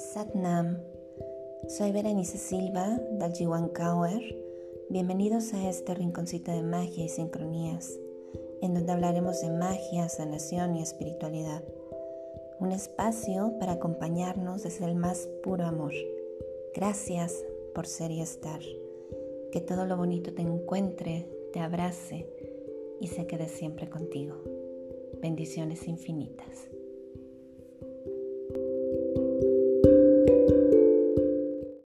Satnam, soy Berenice Silva del Jiwan Bienvenidos a este rinconcito de magia y sincronías, en donde hablaremos de magia, sanación y espiritualidad. Un espacio para acompañarnos desde el más puro amor. Gracias por ser y estar. Que todo lo bonito te encuentre, te abrace y se quede siempre contigo. Bendiciones infinitas.